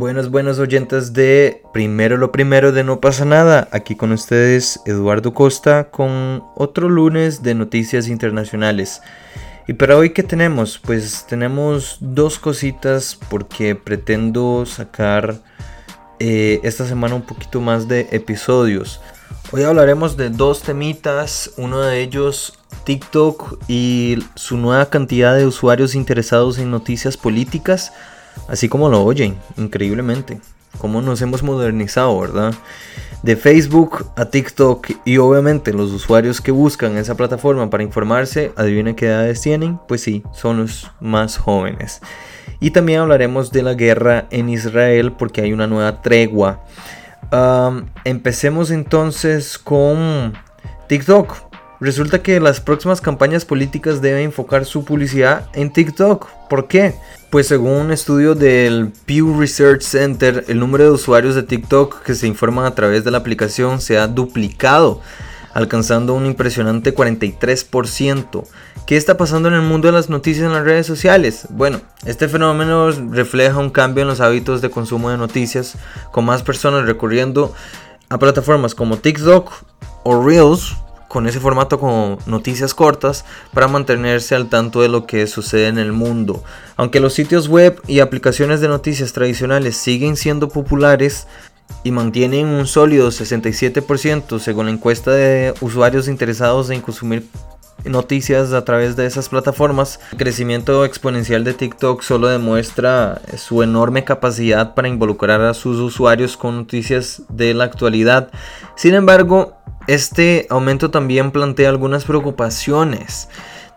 Buenos, buenos oyentes de Primero lo Primero de No pasa nada. Aquí con ustedes Eduardo Costa con otro lunes de noticias internacionales. Y para hoy qué tenemos? Pues tenemos dos cositas porque pretendo sacar eh, esta semana un poquito más de episodios. Hoy hablaremos de dos temitas, uno de ellos TikTok y su nueva cantidad de usuarios interesados en noticias políticas, así como lo oyen, increíblemente. Cómo nos hemos modernizado, ¿verdad? De Facebook a TikTok y obviamente los usuarios que buscan esa plataforma para informarse, adivinen qué edades tienen, pues sí, son los más jóvenes. Y también hablaremos de la guerra en Israel porque hay una nueva tregua. empecemos entonces con TikTok. Resulta que las próximas campañas políticas deben enfocar su publicidad en TikTok. ¿Por qué? Pues según un estudio del Pew Research Center, el número de usuarios de TikTok que se informan a través de la aplicación se ha duplicado, alcanzando un impresionante 43%. ¿Qué está pasando en el mundo de las noticias en las redes sociales? Bueno, este fenómeno refleja un cambio en los hábitos de consumo de noticias, con más personas recurriendo a plataformas como TikTok o Reels con ese formato como noticias cortas para mantenerse al tanto de lo que sucede en el mundo. Aunque los sitios web y aplicaciones de noticias tradicionales siguen siendo populares y mantienen un sólido 67% según la encuesta de usuarios interesados en consumir noticias a través de esas plataformas. El crecimiento exponencial de TikTok solo demuestra su enorme capacidad para involucrar a sus usuarios con noticias de la actualidad. Sin embargo, este aumento también plantea algunas preocupaciones.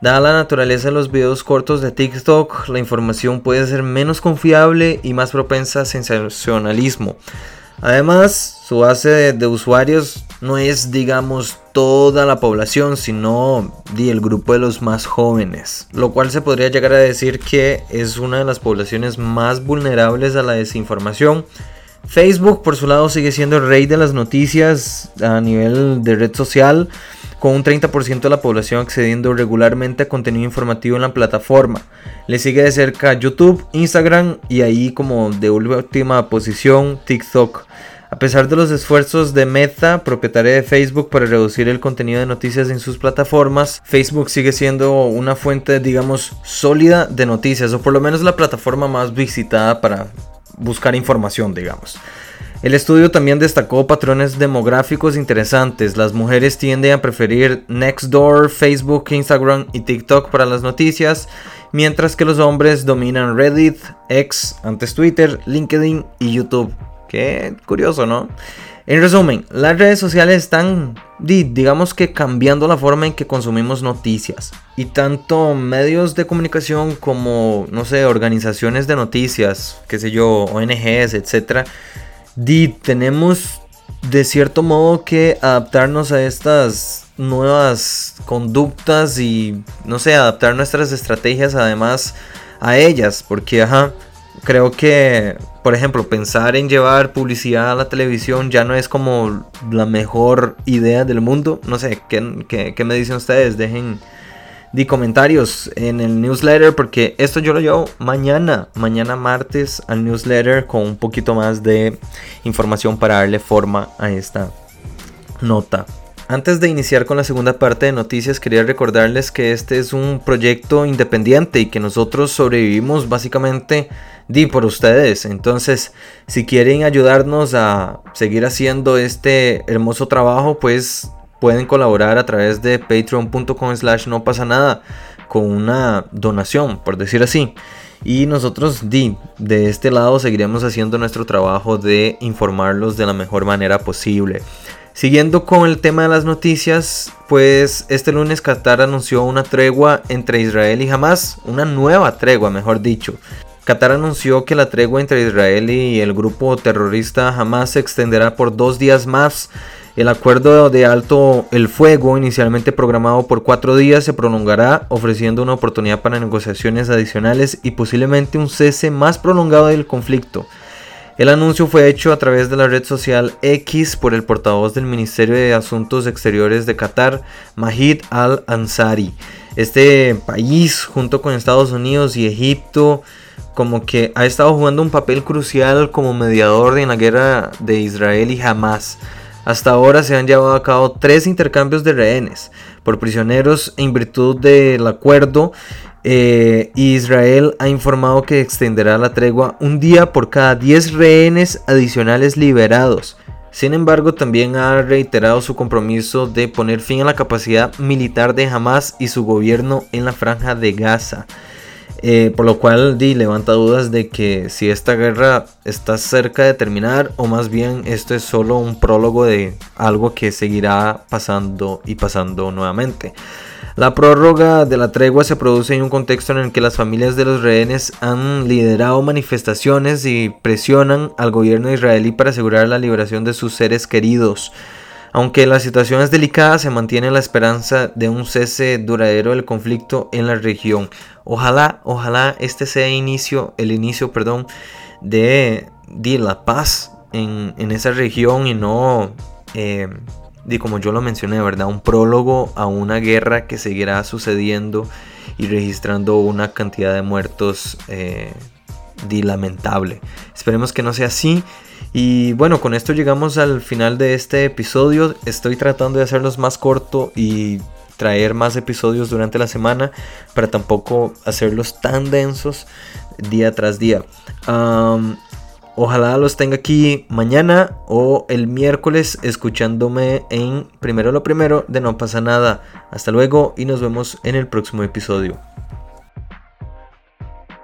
Dada la naturaleza de los videos cortos de TikTok, la información puede ser menos confiable y más propensa a sensacionalismo. Además, su base de, usuarios no es, digamos, toda la población, sino el grupo de los más jóvenes, lo cual se podría llegar a decir que es una de las poblaciones más vulnerables a la desinformación Facebook, por su lado, sigue siendo el rey de las noticias a nivel de red social, con un 30% de la población accediendo regularmente a contenido informativo en la plataforma. Le sigue de cerca YouTube, Instagram y ahí como de última posición TikTok. A pesar de los esfuerzos de Meta, propietaria de Facebook, para reducir el contenido de noticias en sus plataformas, Facebook sigue siendo una fuente, digamos, sólida de noticias, o por lo menos la plataforma más visitada para buscar información, digamos. El estudio también destacó patrones demográficos interesantes. Las mujeres tienden a preferir Nextdoor, Facebook, Instagram y TikTok para las noticias, mientras que los hombres dominan Reddit, X, antes Twitter, LinkedIn y YouTube. Qué curioso, ¿no? En resumen, las redes sociales están, digamos que cambiando la forma en que consumimos noticias. Y tanto medios de comunicación como, no sé, organizaciones de noticias, qué sé yo, ONGs, etc. tenemos de cierto modo que adaptarnos a estas nuevas conductas y, no sé, adaptar nuestras estrategias además a ellas. Porque, ajá, creo que, por ejemplo, pensar en llevar publicidad a la televisión ya no es como la mejor idea del mundo. No sé, ¿qué, me dicen ustedes? Dejen de comentarios en el newsletter porque esto yo lo llevo mañana, mañana martes al newsletter con un poquito más de información para darle forma a esta nota. Antes de iniciar con la segunda parte de noticias, quería recordarles que este es un proyecto independiente y que nosotros sobrevivimos básicamente di por ustedes. Entonces, si quieren ayudarnos a seguir haciendo este hermoso trabajo, pues pueden colaborar a través de patreon.com slash no pasa nada con una donación, por decir así. Y nosotros di, de este lado seguiremos haciendo nuestro trabajo de informarlos de la mejor manera posible. Siguiendo con el tema de las noticias, pues este lunes Qatar anunció una tregua entre Israel y Hamas, una nueva tregua mejor dicho. Qatar anunció que la tregua entre Israel y el grupo terrorista Hamas se extenderá por dos días más. El acuerdo de alto el fuego, inicialmente programado por cuatro días, se prolongará, ofreciendo una oportunidad para negociaciones adicionales y posiblemente un cese más prolongado del conflicto. El anuncio fue hecho a través de la red social X por el portavoz del Ministerio de Asuntos Exteriores de Qatar, Mahid al-Ansari. Este país, junto con Estados Unidos y Egipto, como que ha estado jugando un papel crucial como mediador en la guerra de Israel y Hamas. Hasta ahora se han llevado a cabo tres intercambios de rehenes por prisioneros en virtud del acuerdo. Eh, Israel ha informado que extenderá la tregua un día por cada 10 rehenes adicionales liberados. Sin embargo, también ha reiterado su compromiso de poner fin a la capacidad militar de Hamas y su gobierno en la franja de Gaza. Eh, por lo cual di, levanta dudas de que si esta guerra está cerca de terminar o más bien esto es solo un prólogo de algo que seguirá pasando y pasando nuevamente. La prórroga de la tregua se produce en un contexto en el que las familias de los rehenes han liderado manifestaciones y presionan al gobierno israelí para asegurar la liberación de sus seres queridos. Aunque la situación es delicada, se mantiene la esperanza de un cese duradero del conflicto en la región. Ojalá, ojalá este sea inicio, el inicio, perdón, de, de la paz en, esa región y no, eh, como yo lo mencioné, ¿verdad? Un prólogo a una guerra que seguirá sucediendo y registrando una cantidad de muertos eh, lamentable. Esperemos que no sea así. Y bueno, con esto llegamos al final de este episodio. Estoy tratando de hacerlos más corto y traer más episodios durante la semana para tampoco hacerlos tan densos día tras día. Ojalá los tenga aquí mañana o el miércoles escuchándome en primero lo primero de No pasa nada. Hasta luego y nos vemos en el próximo episodio.